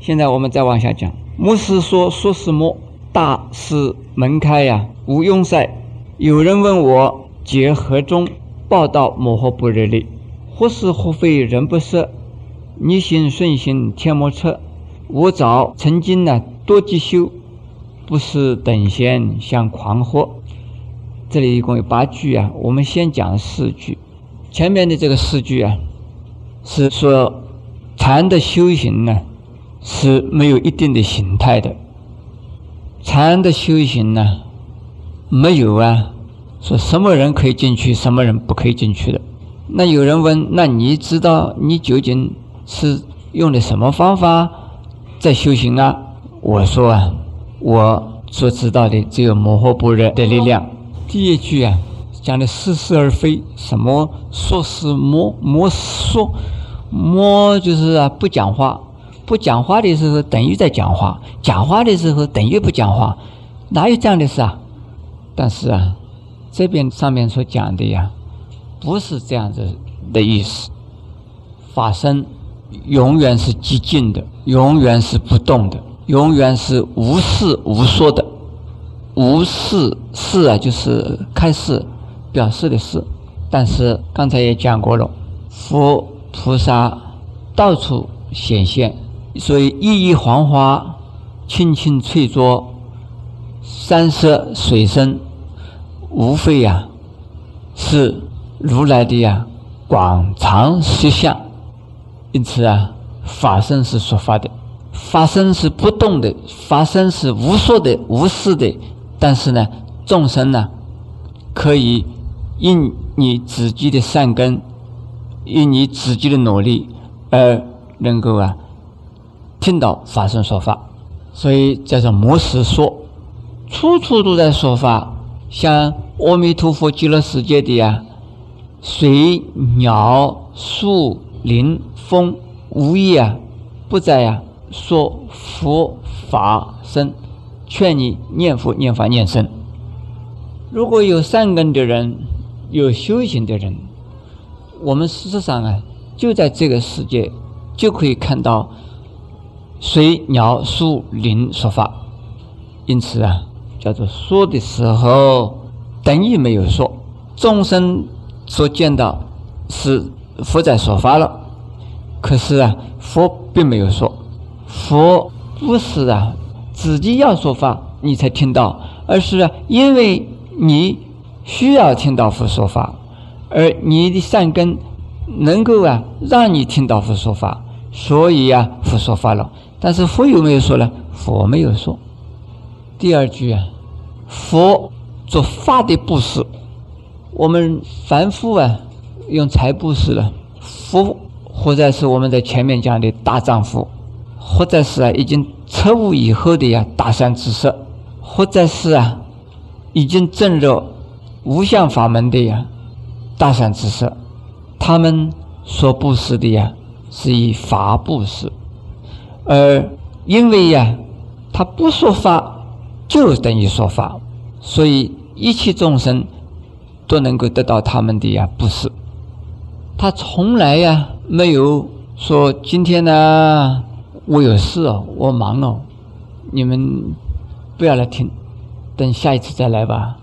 现在我们再往下讲。牧师说：“说什么？大师门开呀，无庸塞。有人问我：结何中？报道摩诃不热力，或是或非人不识？逆行顺行天魔测。我早曾经呢多积修，不是等闲像狂惑。”这里一共有八句啊，我们先讲四句。前面的这个四句啊，是说禅的修行呢是没有一定的形态的。禅的修行呢，没有啊，说什么人可以进去，什么人不可以进去的。那有人问，那你知道你究竟是用的什么方法在修行啊？我说啊，我所知道的只有摩诃般若的力量。第一句啊，讲的似是而非，什么说是摸摸说摸就是啊不讲话，不讲话的时候等于在讲话，讲话的时候等于不讲话，哪有这样的事啊？但是啊，这边上面所讲的呀，不是这样子的意思。法身永远是寂静的，永远是不动的，永远是无事无说的。无事事啊，就是开示、表示的事。但是刚才也讲过了，佛菩萨到处显现，所以熠熠黄花、青青翠竹、山色水声，无非呀是如来的呀广长实相。因此啊，法身是说法的，法身是不动的，法身是无说的、无事的。但是呢，众生呢，可以因你自己的善根，因你自己的努力，而能够啊听到法身说法，所以叫做摩斯说，处处都在说法。像阿弥陀佛极乐世界的呀，水、鸟、树、林、风，无意啊不在呀说佛法身。劝你念佛、念法、念僧。如果有善根的人，有修行的人，我们事实上啊，就在这个世界就可以看到随、鸟、树、林说法。因此啊，叫做说的时候等于没有说。众生所见到是佛在说法了，可是啊，佛并没有说。佛不是啊。自己要说法，你才听到；而是因为你需要听到佛说法，而你的善根能够啊让你听到佛说法，所以啊佛说法了。但是佛有没有说呢？佛没有说。第二句啊，佛做法的布施，我们凡夫啊用财布施了，佛或者是我们在前面讲的大丈夫。或者是啊，已经彻悟以后的呀，大善知识；或者是啊，已经证入无相法门的呀，大善知识。他们所布施的呀，是以法布施，而因为呀，他不说法，就等于说法，所以一切众生都能够得到他们的呀布施。他从来呀，没有说今天呢。我有事哦，我忙哦，你们不要来听，等下一次再来吧。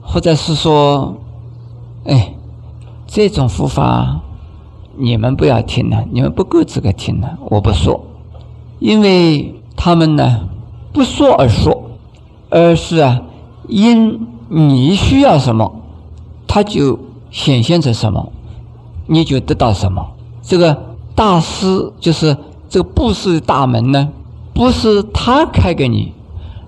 或者是说，哎，这种佛法你们不要听了，你们不够资格听了，我不说，因为他们呢不说而说，而是啊，因你需要什么，他就显现成什么，你就得到什么。这个大师就是。这个布施的大门呢，不是他开给你，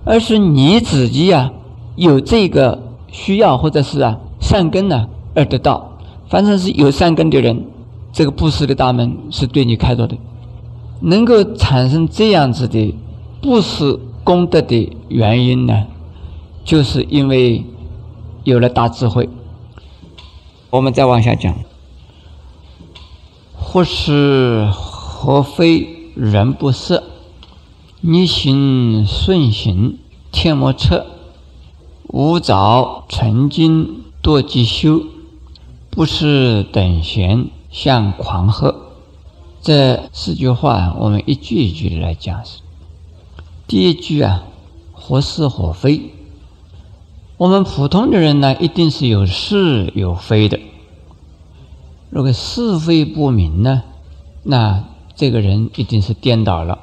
而是你自己呀有这个需要或者是啊善根呢而得到。反正是有善根的人，这个布施的大门是对你开着的。能够产生这样子的布施功德的原因呢，就是因为有了大智慧。我们再往下讲，或是。何非人不色？逆行顺行，天魔测。无着成精堕即修，不是等闲向狂喝。这四句话，我们一句一句的来讲。第一句啊，或是或非。我们普通的人呢，一定是有是有非的。如果是非不明呢，那这个人一定是颠倒了。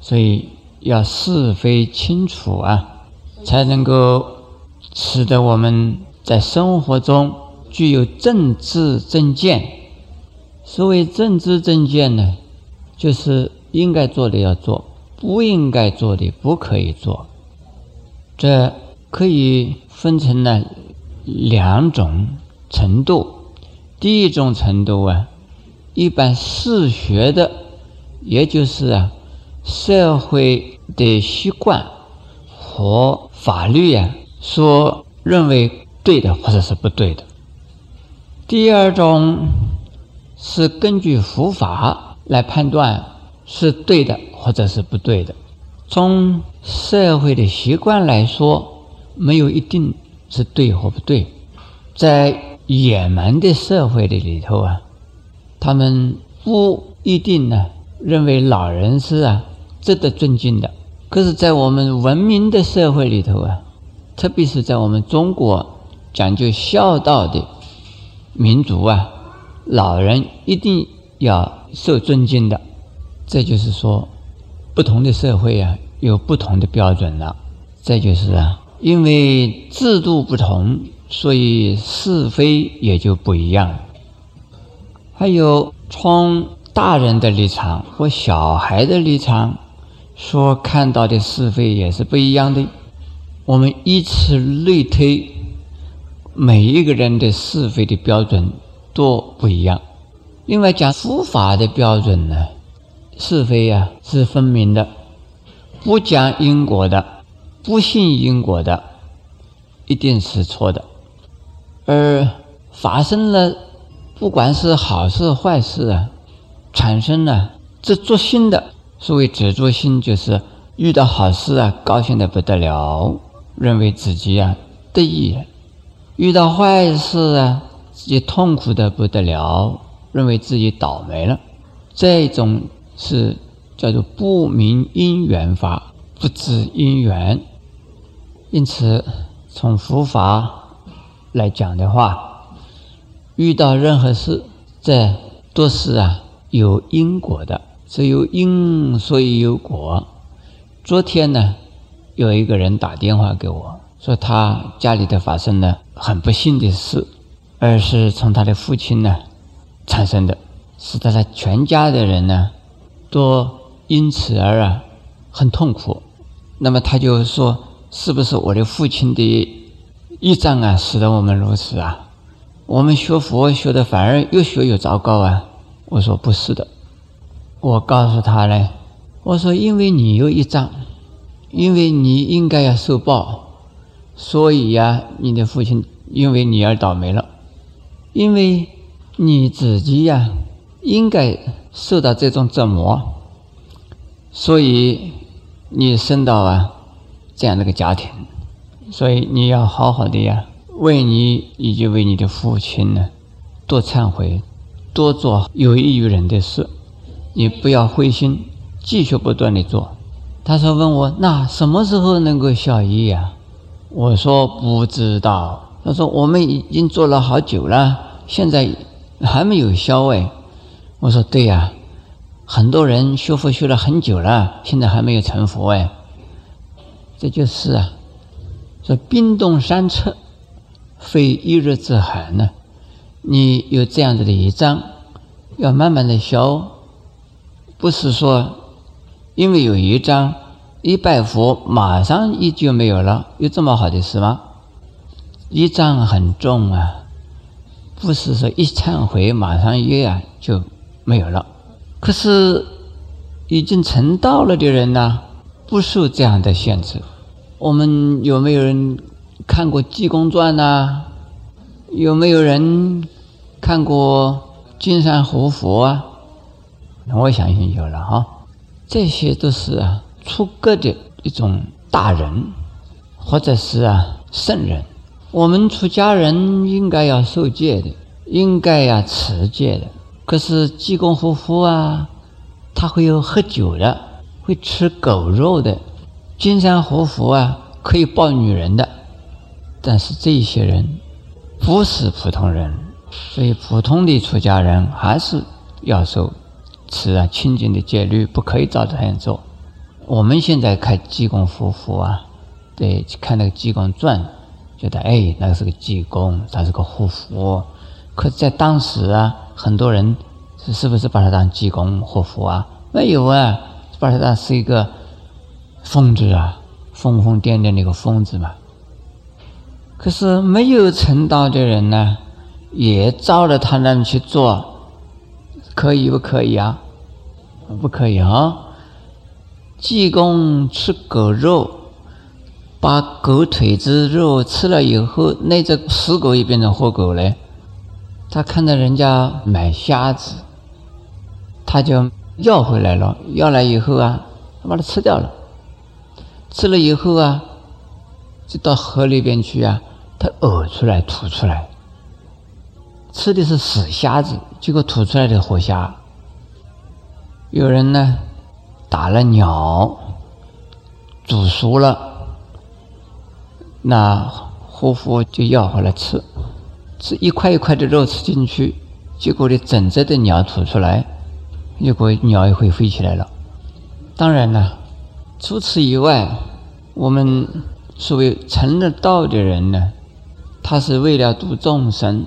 所以要是非清楚啊，才能够使得我们在生活中具有正知正见。所谓正知正见呢，就是应该做的要做，不应该做的不可以做。这可以分成了两种程度。第一种程度啊，一般世学的，也就是啊社会的习惯和法律啊所认为对的或者是不对的。第二种。是根据佛法来判断是对的或者是不对的。从社会的习惯来说，没有一定是对或不对。在野蛮的社会的里头啊，他们不一定呢认为老人是啊值得尊敬的。可是，在我们文明的社会里头啊，特别是在我们中国讲究孝道的民族啊。老人一定要受尊敬的，这就是说，不同的社会啊有不同的标准了。这就是啊，因为制度不同，所以是非也就不一样。还有从大人的立场或小孩的立场所看到的是非也是不一样的。我们以此类推，每一个人的是非的标准。多不一样。另外讲佛法的标准呢，是非呀是分明的，不讲因果的，不信因果的，一定是错的。而发生了，不管是好事坏事啊，产生了执着心的，所谓执着心，就是遇到好事啊，高兴的不得了，认为自己啊得意；遇到坏事啊。自己痛苦的不得了，认为自己倒霉了，这种是叫做不明因缘法，不知因缘。因此，从佛法来讲的话，遇到任何事，这都是啊有因果的，只有因，所以有果。昨天呢，有一个人打电话给我说，他家里头发生了很不幸的事。而是从他的父亲呢产生的，使得他全家的人呢都因此而啊很痛苦。那么他就说：“是不是我的父亲的业障啊，使得我们如此啊？我们学佛学的反而越学越糟糕啊？”我说：“不是的。”我告诉他呢：“我说因为你有一障，因为你应该要受报，所以呀，你的父亲因为你而倒霉了。”因为你自己呀，应该受到这种折磨，所以你生到啊这样的一个家庭，所以你要好好的呀，为你以及为你的父亲呢，多忏悔，多做有益于人的事，你不要灰心，继续不断的做。他说：“问我那什么时候能够效益呀？”我说：“不知道。”他说：“我们已经做了好久了，现在还没有消哎。”我说：“对呀，很多人修佛修了很久了，现在还没有成佛哎。”这就是啊，说冰冻三尺，非一日之寒呢。你有这样子的一张，要慢慢的消，不是说因为有一张一拜佛马上一就没有了，有这么好的事吗？一仗很重啊，不是说一忏悔马上一啊就没有了。可是已经成道了的人呢，不受这样的限制。我们有没有人看过《济公传》呐？有没有人看过《金山活佛》啊？我相信有了哈。这些都是啊出格的一种大人，或者是啊圣人。我们出家人应该要受戒的，应该要持戒的。可是济公活佛啊，他会有喝酒的，会吃狗肉的；金山活佛啊，可以抱女人的。但是这些人不是普通人，所以普通的出家人还是要受持啊清净的戒律，不可以照这样做。我们现在看济公活佛啊，对，看那个济公传，觉得哎，那个是个济公，他是个活佛。可在当时啊，很多人是是不是把他当济公活佛啊？没有啊，把他当是一个疯子啊，疯疯癫癫的一个疯子嘛。可是没有成道的人呢，也照着他那去做，可以不可以啊？不可以啊！济公吃狗肉，把狗腿子肉吃了以后，那只死狗也变成活狗了。他看到人家买虾子，他就要回来了。要来以后啊，他把它吃掉了。吃了以后啊，就到河里边去啊。他呕出来，吐出来，吃的是死虾子，结果吐出来的活虾。有人呢打了鸟，煮熟了，那活佛就要回来吃，吃一块一块的肉吃进去，结果呢整只的鸟吐出来，结果鸟也会飞起来了。当然了，除此以外，我们所谓成了道的人呢。他是为了度众生，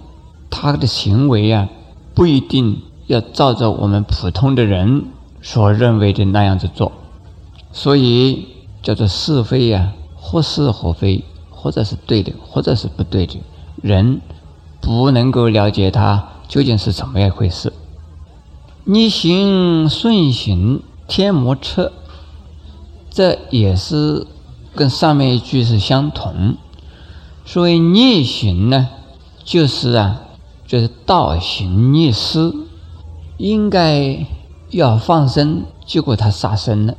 他的行为啊，不一定要照着我们普通的人所认为的那样子做，所以叫做是非呀，或是或非，或者是对的，或者是不对的，人不能够了解他究竟是怎么样一回事。逆行顺行天魔车，这也是跟上面一句是相同。所谓逆行呢，就是啊，就是倒行逆施，应该要放生，结果他杀生了；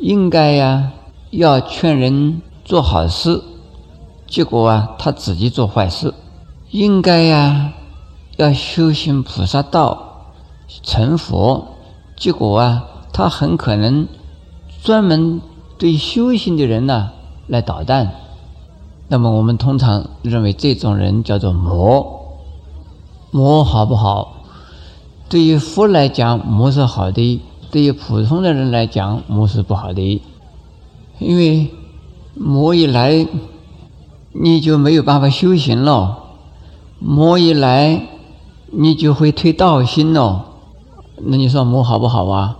应该呀，要劝人做好事，结果啊，他自己做坏事；应该呀，要修行菩萨道成佛，结果啊，他很可能专门对修行的人呢来捣蛋。那么我们通常认为这种人叫做魔，魔好不好？对于佛来讲，魔是好的；对于普通的人来讲，魔是不好的。因为魔一来，你就没有办法修行了；魔一来，你就会退道心了。那你说魔好不好啊？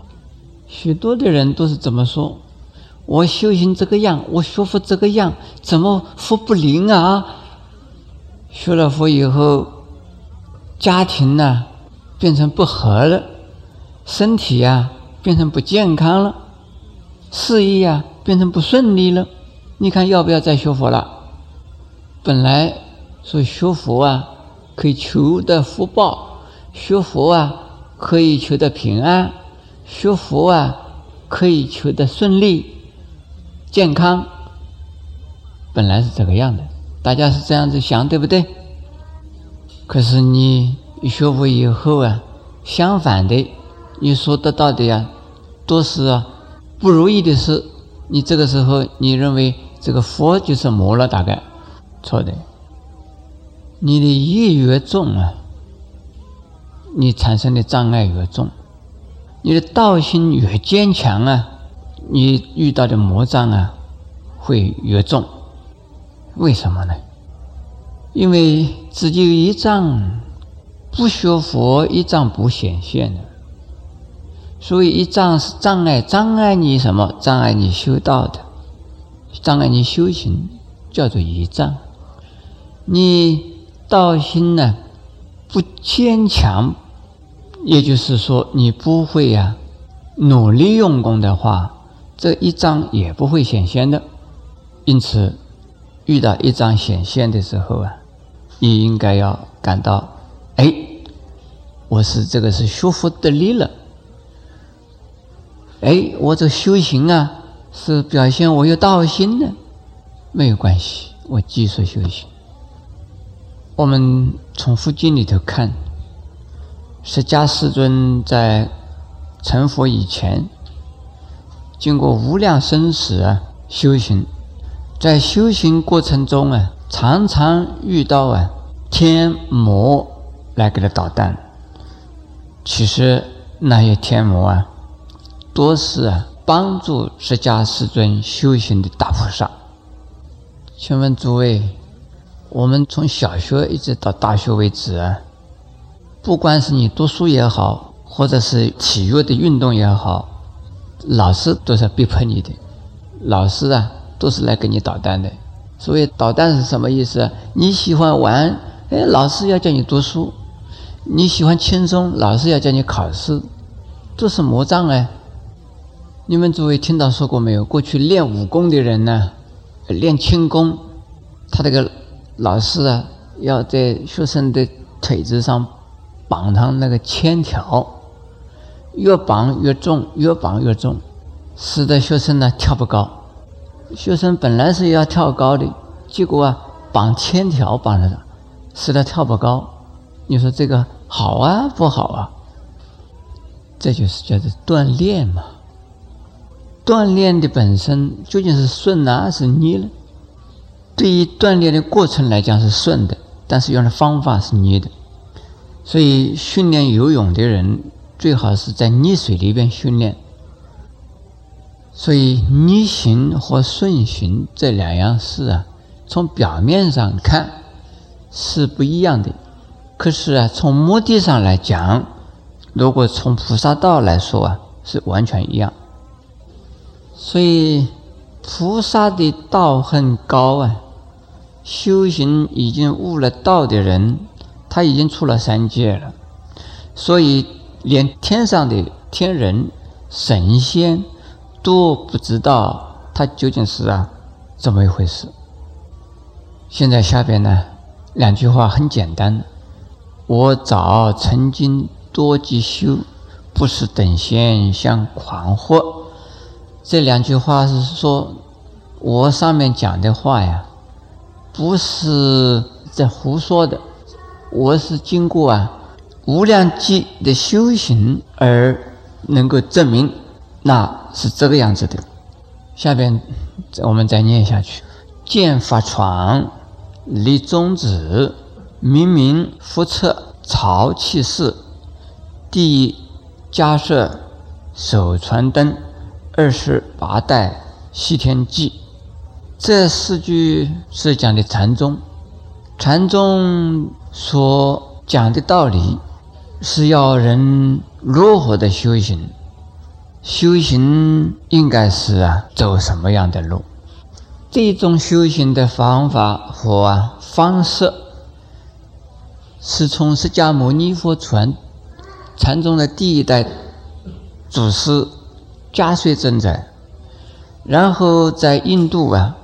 许多的人都是怎么说。我修行这个样，我学佛这个样，怎么佛不灵啊？学了佛以后，家庭呢变成不和了，身体呀变成不健康了，事业呀变成不顺利了。你看要不要再学佛了？本来说学佛啊可以求得福报，学佛啊可以求得平安，学佛啊可以求得顺利。健康本来是这个样的，大家是这样子想，对不对？可是你学佛以后啊，相反的，你所得到的呀，都是啊不如意的事。你这个时候，你认为这个佛就是魔了？大概错的。你的业越重啊，你产生的障碍越重，你的道心越坚强啊。你遇到的魔障啊，会越重。为什么呢？因为只有一障，不学佛一障不显现的。所以一障是障碍，障碍你什么？障碍你修道的，障碍你修行，叫做一障。你道心呢不坚强，也就是说你不会呀努力用功的话。这一张也不会显现的，因此遇到一张显现的时候啊，你应该要感到，哎，我是这个是修福得力了，哎，我这修行啊是表现我有道心的，没有关系，我继续修行。我们从佛经里头看，释迦世尊在成佛以前，经过无量生死啊修行，在修行过程中啊，常常遇到啊天魔来给他捣蛋。其实那些天魔啊，多是啊帮助释迦世尊修行的大菩萨。请问诸位，我们从小学一直到大学为止啊，不管是你读书也好，或者是体育的运动也好，老师都是逼迫你的，老师啊都是来给你捣蛋的。所谓捣蛋是什么意思？你喜欢玩，哎，老师要叫你读书；你喜欢轻松，老师要叫你考试，都是魔障哎。你们诸位听到说过没有？过去练武功的人呢？练轻功，他这个老师啊，要在学生的腿子上绑上那个铅条，越绑越重，越绑越重，使得学生呢跳不高。学生本来是要跳高的，结果啊绑铅条绑着的，使得跳不高。你说这个好啊不好啊？这就是叫做锻炼嘛。锻炼的本身究竟是顺呢，还是逆呢？对于锻炼的过程来讲是顺的，但是用的方法是逆的。所以训练游泳的人最好是在溺水里边训练。所以逆行和顺行这两样事啊，从表面上看是不一样的，可是啊，从目的上来讲，如果从菩萨道来说啊，是完全一样。所以，菩萨的道很高啊，修行已经悟了道的人，他已经出了三界了。所以，连天上的天人、神仙都不知道他究竟是啊怎么一回事。现在下边呢，两句话很简单：我早曾经多积修，不是等闲相狂惑。这两句话是说，我上面讲的话呀，不是在胡说的，我是经过啊无量劫的修行而能够证明，那是这个样子的。下边我们再念下去：见法床，立宗旨，明明复测潮气势，第一加设手传灯。二十八代西天记，这四句是讲的禅宗。禅宗所讲的道理，是要人如何的修行？修行应该是啊，走什么样的路？这种修行的方法和方式，是从释迦牟尼佛传禅宗的第一代祖师。加税正在，然后在印度啊，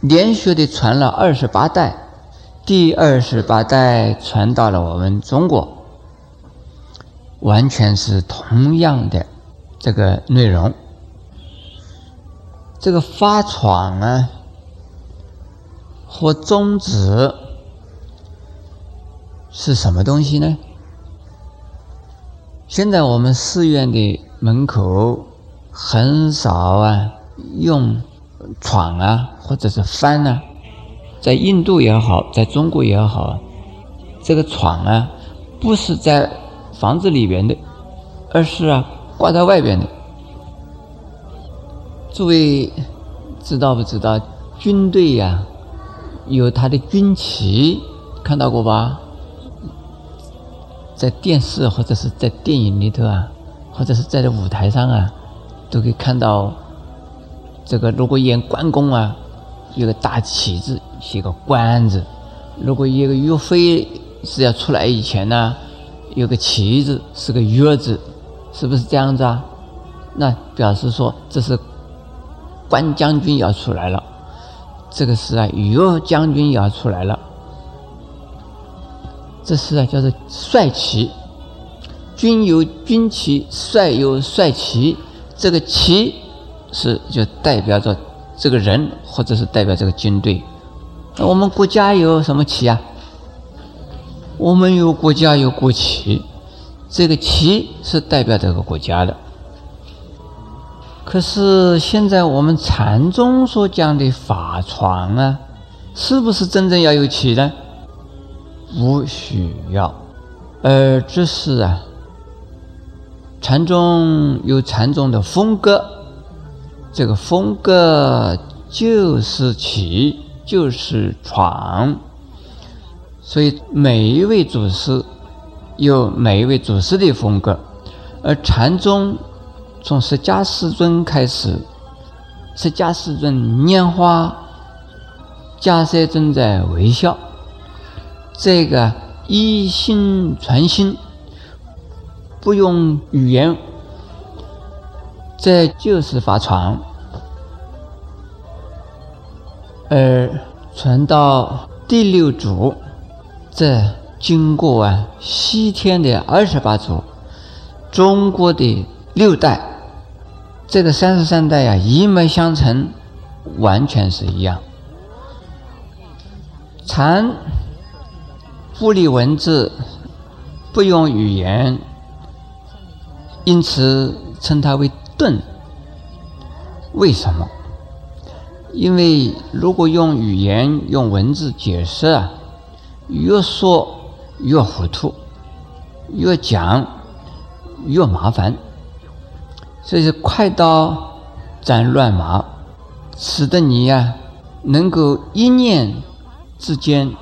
连续的传了二十八代，第二十八代传到了我们中国，完全是同样的这个内容。这个发闯啊和宗旨是什么东西呢？现在我们寺院的。门口很少啊，用闯啊，或者是翻啊，在印度也好，在中国也好，这个闯啊，不是在房子里边的，而是啊挂在外边的。诸位知道不知道？军队呀，有他的军旗，看到过吧？在电视或者是在电影里头啊。或者是在这舞台上啊，都可以看到这个。如果演关公啊，有个大旗子，写个“关”字；如果一个岳飞是要出来以前呢，有个旗子是个“岳”字，是不是这样子啊？那表示说这是关将军要出来了，这个是啊岳将军要出来了，这是啊叫做帅旗。军有军旗，帅有帅旗。这个旗是就代表着这个人，或者是代表这个军队。那我们国家有什么旗啊？我们有国家有国旗，这个旗是代表这个国家的。可是现在我们禅宗所讲的法传啊，是不是真正要有旗呢？不需要，而只是啊，禅宗有禅宗的风格，这个风格就是起，就是传，所以每一位祖师有每一位祖师的风格，而禅宗。从释迦世尊开始，释迦世尊拈花，迦叶尊在微笑。这个一心传心，不用语言，这就是法传。而传到第六祖，这经过啊西天的二十八祖，中国的六代。这个三十三代呀，一脉相承，完全是一样。禅不理文字，不用语言，因此称它为顿。为什么？因为如果用语言、用文字解释啊，越说越糊涂，越讲越麻烦。所以是快刀斩乱麻，使得你呀能够一念之间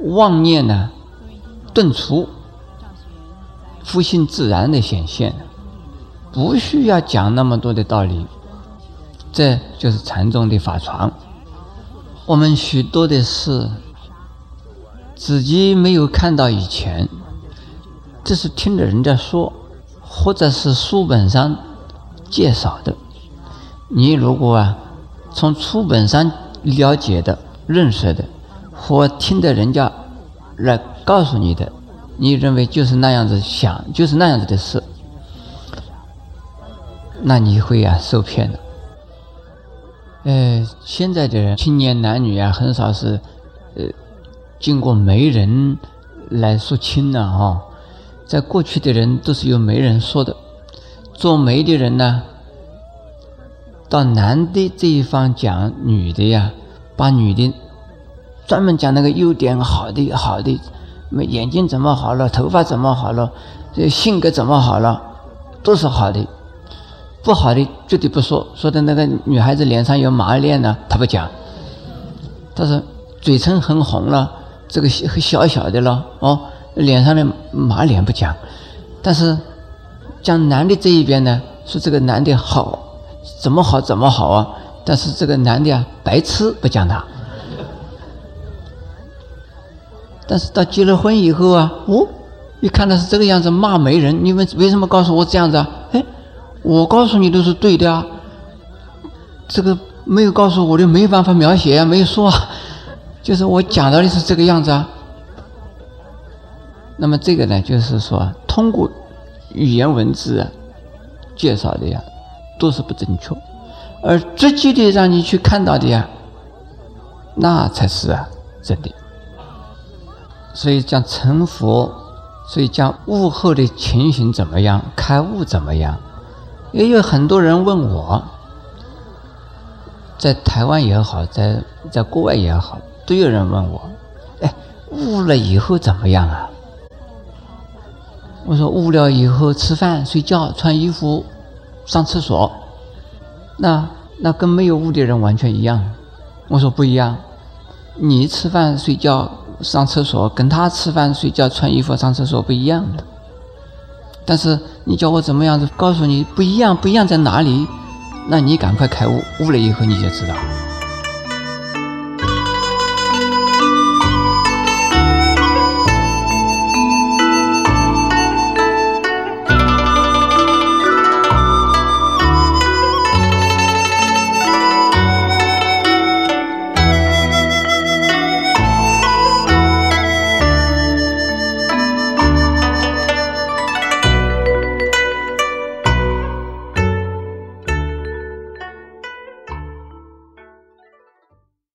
妄念呢顿除，复性自然的显现，不需要讲那么多的道理，这就是禅宗的法传。我们许多的事自己没有看到以前，这是听着人家说，或者是书本上。介绍的，你如果啊，从书本上了解的、认识的，或听的人家来告诉你的，你认为就是那样子想，就是那样子的事，那你会啊受骗的。呃，现在的人青年男女啊，很少是呃经过媒人来说亲了哈，在过去的人都是由媒人说的。做媒的人呢，到男的这一方讲女的呀，把女的专门讲那个优点好的好的，眼睛怎么好了，头发怎么好了，这性格怎么好了，都是好的。不好的绝对不说，说的那个女孩子脸上有麻链呢，他不讲。他说嘴唇很红了，这个小小的了哦，脸上的马脸不讲，但是。讲男的这一边呢，说这个男的好，怎么好怎么好啊？但是这个男的啊，白痴不讲他。但是到结了婚以后啊，哦，一看他是这个样子骂媒人，你们为什么告诉我这样子啊？哎，我告诉你都是对的啊，这个没有告诉我的没有办法描写啊，没有说啊，就是我讲到的是这个样子啊。那么这个呢，就是说通过。语言文字啊，介绍的呀，都是不正确，而直接的让你去看到的呀，那才是啊真的。所以讲成佛，所以讲悟后的情形怎么样，开悟怎么样，也有很多人问我，在台湾也好，在在国外也好，都有人问我，哎，悟了以后怎么样啊？我说悟了以后吃饭、睡觉、穿衣服、上厕所，那那跟没有悟的人完全一样。我说不一样，你吃饭、睡觉、上厕所，跟他吃饭、睡觉、穿衣服、上厕所不一样的。但是你叫我怎么样子告诉你不一样？不一样在哪里？那你赶快开悟，悟了以后你就知道。